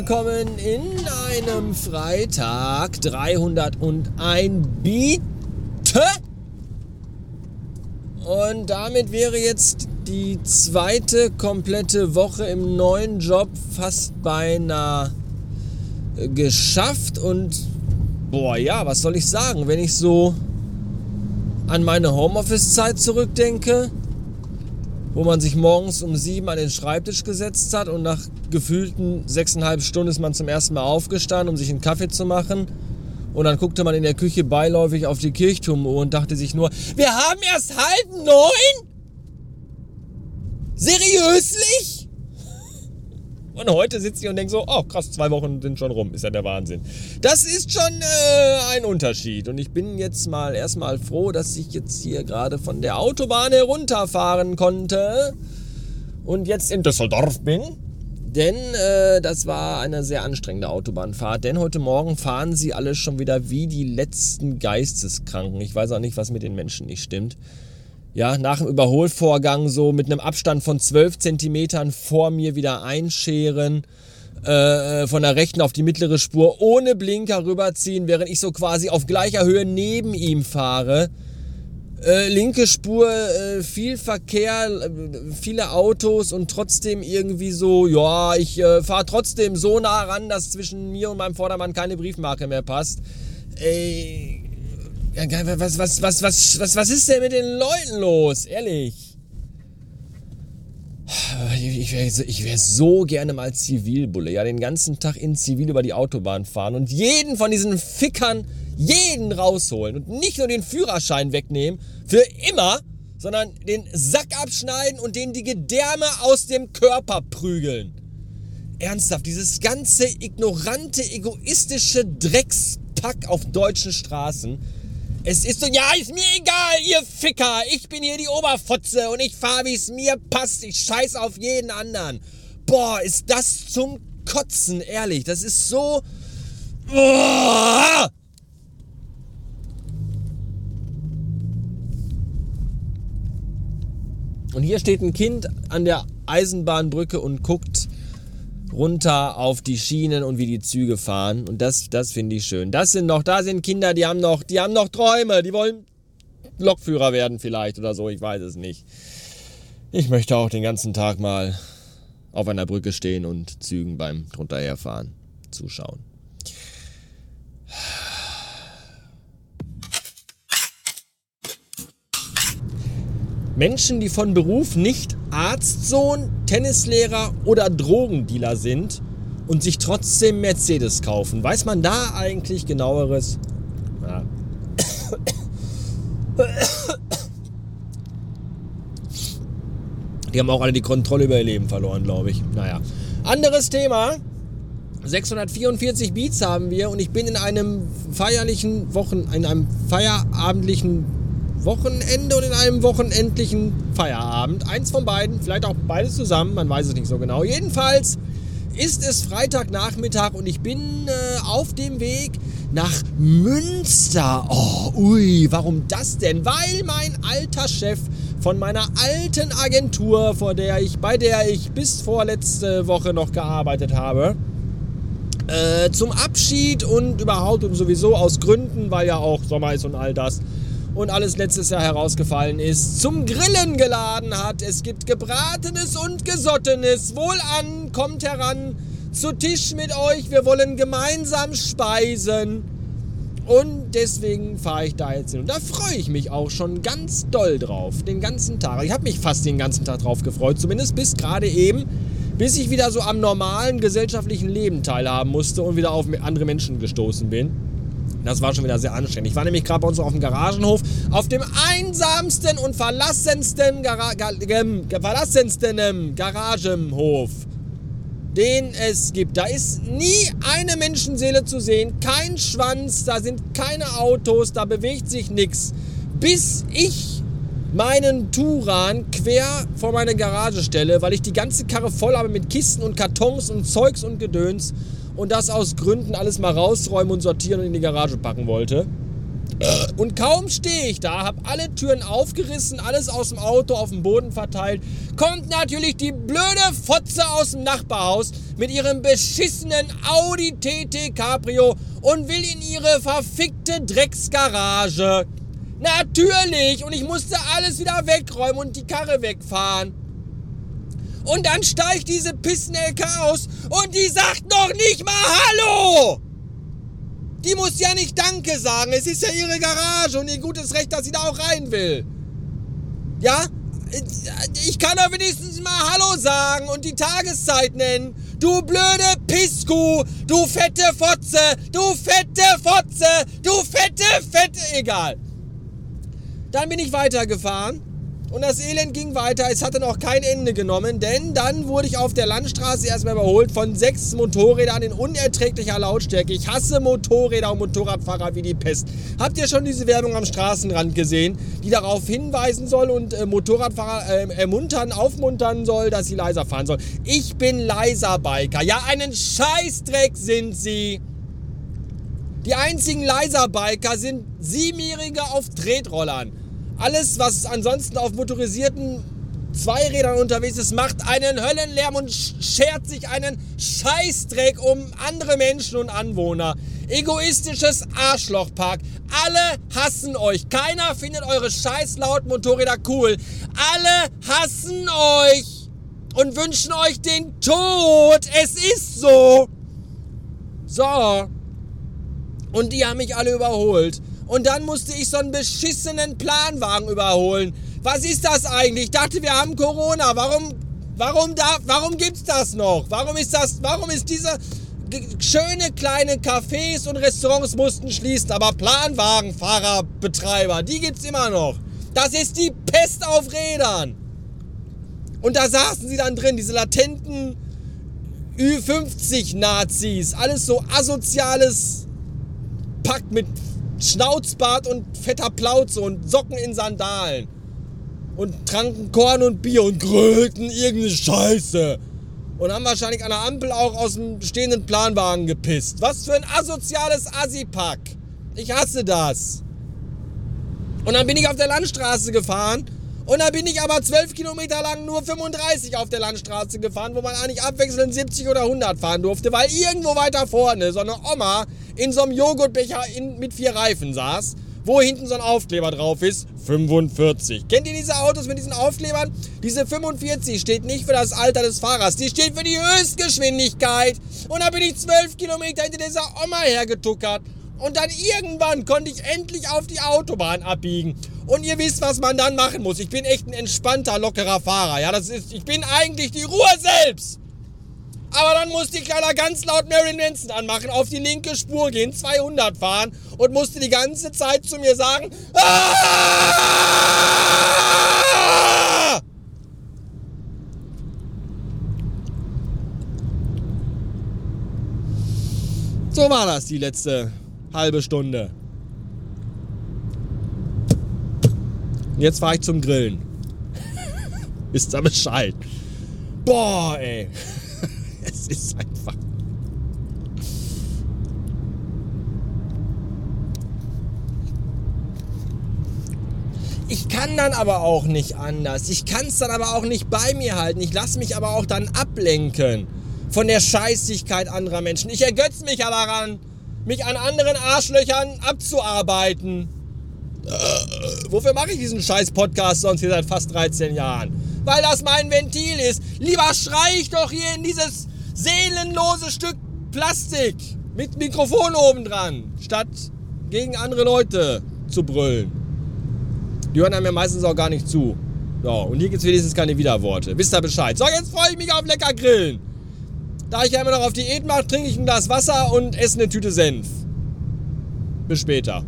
willkommen in einem Freitag 301 Biete. Und damit wäre jetzt die zweite komplette Woche im neuen Job fast beinahe geschafft. Und boah, ja, was soll ich sagen, wenn ich so an meine Homeoffice-Zeit zurückdenke? Wo man sich morgens um sieben an den Schreibtisch gesetzt hat und nach gefühlten sechseinhalb Stunden ist man zum ersten Mal aufgestanden, um sich einen Kaffee zu machen. Und dann guckte man in der Küche beiläufig auf die Kirchturmuhr und dachte sich nur, wir haben erst halb neun? Seriöslich? Und heute sitze ich und denke so, oh krass, zwei Wochen sind schon rum. Ist ja der Wahnsinn. Das ist schon äh, ein Unterschied. Und ich bin jetzt mal erstmal froh, dass ich jetzt hier gerade von der Autobahn herunterfahren konnte und jetzt in Düsseldorf bin. Denn äh, das war eine sehr anstrengende Autobahnfahrt. Denn heute Morgen fahren sie alle schon wieder wie die letzten Geisteskranken. Ich weiß auch nicht, was mit den Menschen nicht stimmt ja, nach dem Überholvorgang so mit einem Abstand von 12 Zentimetern vor mir wieder einscheren, äh, von der rechten auf die mittlere Spur ohne Blinker rüberziehen, während ich so quasi auf gleicher Höhe neben ihm fahre. Äh, linke Spur, äh, viel Verkehr, äh, viele Autos und trotzdem irgendwie so, ja, ich äh, fahre trotzdem so nah ran, dass zwischen mir und meinem Vordermann keine Briefmarke mehr passt. Ey, was, was, was, was, was, was ist denn mit den Leuten los? Ehrlich. Ich wäre ich wär so gerne mal Zivilbulle. Ja, den ganzen Tag in Zivil über die Autobahn fahren und jeden von diesen Fickern, jeden rausholen. Und nicht nur den Führerschein wegnehmen, für immer, sondern den Sack abschneiden und den die Gedärme aus dem Körper prügeln. Ernsthaft, dieses ganze ignorante, egoistische Dreckspack auf deutschen Straßen es ist so, ja, ist mir egal, ihr Ficker. Ich bin hier die Oberfotze und ich fahre, wie es mir passt. Ich scheiß auf jeden anderen. Boah, ist das zum Kotzen, ehrlich. Das ist so. Boah! Und hier steht ein Kind an der Eisenbahnbrücke und guckt runter auf die Schienen und wie die Züge fahren. Und das, das finde ich schön. Das sind noch, da sind Kinder, die haben noch, die haben noch Träume, die wollen Lokführer werden vielleicht oder so, ich weiß es nicht. Ich möchte auch den ganzen Tag mal auf einer Brücke stehen und Zügen beim drunterherfahren zuschauen. Menschen, die von Beruf nicht Arztsohn, Tennislehrer oder Drogendealer sind und sich trotzdem Mercedes kaufen. Weiß man da eigentlich genaueres? Ja. Die haben auch alle die Kontrolle über ihr Leben verloren, glaube ich. Naja. Anderes Thema. 644 Beats haben wir und ich bin in einem feierlichen Wochen, in einem feierabendlichen Wochenende und in einem wochenendlichen Feierabend. Eins von beiden, vielleicht auch beides zusammen, man weiß es nicht so genau. Jedenfalls ist es Freitagnachmittag und ich bin äh, auf dem Weg nach Münster. Oh, ui, warum das denn? Weil mein alter Chef von meiner alten Agentur, vor der ich, bei der ich bis vorletzte Woche noch gearbeitet habe, äh, zum Abschied und überhaupt und sowieso aus Gründen, weil ja auch Sommer ist und all das, und alles letztes Jahr herausgefallen ist, zum Grillen geladen hat. Es gibt gebratenes und gesottenes. Wohlan, kommt heran zu Tisch mit euch. Wir wollen gemeinsam speisen. Und deswegen fahre ich da jetzt hin. Und da freue ich mich auch schon ganz doll drauf. Den ganzen Tag. Ich habe mich fast den ganzen Tag drauf gefreut. Zumindest bis gerade eben. Bis ich wieder so am normalen gesellschaftlichen Leben teilhaben musste und wieder auf andere Menschen gestoßen bin. Das war schon wieder sehr anstrengend. Ich war nämlich gerade bei uns auf dem Garagenhof, auf dem einsamsten und verlassensten, Gara Ga verlassensten ähm, Garagenhof, den es gibt. Da ist nie eine Menschenseele zu sehen, kein Schwanz, da sind keine Autos, da bewegt sich nichts. Bis ich meinen Turan quer vor meine Garage stelle, weil ich die ganze Karre voll habe mit Kisten und Kartons und Zeugs und Gedöns und das aus Gründen alles mal rausräumen und sortieren und in die Garage packen wollte. Und kaum stehe ich da, habe alle Türen aufgerissen, alles aus dem Auto auf dem Boden verteilt, kommt natürlich die blöde Fotze aus dem Nachbarhaus mit ihrem beschissenen Audi TT Cabrio und will in ihre verfickte Drecksgarage. Natürlich! Und ich musste alles wieder wegräumen und die Karre wegfahren. Und dann steigt diese Pissen-LK aus und die sagt noch nicht mal Hallo! Die muss ja nicht Danke sagen. Es ist ja ihre Garage und ihr gutes Recht, dass sie da auch rein will. Ja? Ich kann doch wenigstens mal Hallo sagen und die Tageszeit nennen. Du blöde Pisku, du fette Fotze, du fette Fotze, du fette, fette, egal. Dann bin ich weitergefahren und das Elend ging weiter. Es hatte noch kein Ende genommen, denn dann wurde ich auf der Landstraße erstmal überholt von sechs Motorrädern in unerträglicher Lautstärke. Ich hasse Motorräder und Motorradfahrer wie die Pest. Habt ihr schon diese Werbung am Straßenrand gesehen, die darauf hinweisen soll und äh, Motorradfahrer äh, ermuntern, aufmuntern soll, dass sie leiser fahren sollen? Ich bin leiser Biker. Ja, einen Scheißdreck sind sie. Die einzigen leiser Biker sind Siebenjährige auf Tretrollern. Alles, was ansonsten auf motorisierten Zweirädern unterwegs ist, macht einen Höllenlärm und schert sich einen Scheißdreck um andere Menschen und Anwohner. Egoistisches Arschlochpark. Alle hassen euch. Keiner findet eure scheißlauten Motorräder cool. Alle hassen euch und wünschen euch den Tod. Es ist so. So. Und die haben mich alle überholt. Und dann musste ich so einen beschissenen Planwagen überholen. Was ist das eigentlich? Ich dachte, wir haben Corona. Warum, warum, da, warum gibt's das noch? Warum ist das, warum ist diese schöne kleine Cafés und Restaurants mussten schließen, aber Planwagenfahrer, Betreiber, die gibt's immer noch. Das ist die Pest auf Rädern. Und da saßen sie dann drin, diese latenten Ü50-Nazis. Alles so asoziales Pack mit Schnauzbart und fetter Plauze und Socken in Sandalen. Und tranken Korn und Bier und grölten irgendeine Scheiße. Und haben wahrscheinlich an der Ampel auch aus dem stehenden Planwagen gepisst. Was für ein asoziales Assipack. Ich hasse das. Und dann bin ich auf der Landstraße gefahren. Und dann bin ich aber 12 Kilometer lang nur 35 auf der Landstraße gefahren, wo man eigentlich abwechselnd 70 oder 100 fahren durfte, weil irgendwo weiter vorne so eine Oma in so einem Joghurtbecher in, mit vier Reifen saß, wo hinten so ein Aufkleber drauf ist, 45. Kennt ihr diese Autos mit diesen Aufklebern? Diese 45 steht nicht für das Alter des Fahrers, die steht für die Höchstgeschwindigkeit. Und da bin ich 12 Kilometer hinter dieser Oma hergetuckert. Und dann irgendwann konnte ich endlich auf die Autobahn abbiegen. Und ihr wisst, was man dann machen muss. Ich bin echt ein entspannter, lockerer Fahrer. Ja, das ist, ich bin eigentlich die Ruhe selbst. Aber dann musste ich leider ganz laut Marilyn Manson anmachen, auf die linke Spur gehen, 200 fahren und musste die ganze Zeit zu mir sagen, Aah! So war das die letzte halbe Stunde. Jetzt fahre ich zum Grillen. Ist da Bescheid. Boah, ey. es ist einfach. Ich kann dann aber auch nicht anders. Ich kann es dann aber auch nicht bei mir halten. Ich lasse mich aber auch dann ablenken von der Scheißigkeit anderer Menschen. Ich ergötze mich aber daran, mich an anderen Arschlöchern abzuarbeiten. Äh, wofür mache ich diesen scheiß Podcast sonst hier seit fast 13 Jahren? Weil das mein Ventil ist. Lieber schrei ich doch hier in dieses seelenlose Stück Plastik mit Mikrofon oben dran, statt gegen andere Leute zu brüllen. Die hören einem ja meistens auch gar nicht zu. Ja, und hier gibt es wenigstens keine Widerworte. Wisst ihr Bescheid? So, jetzt freue ich mich auf lecker Grillen. Da ich ja immer noch auf Diät mache, trinke ich ein Glas Wasser und esse eine Tüte Senf. Bis später.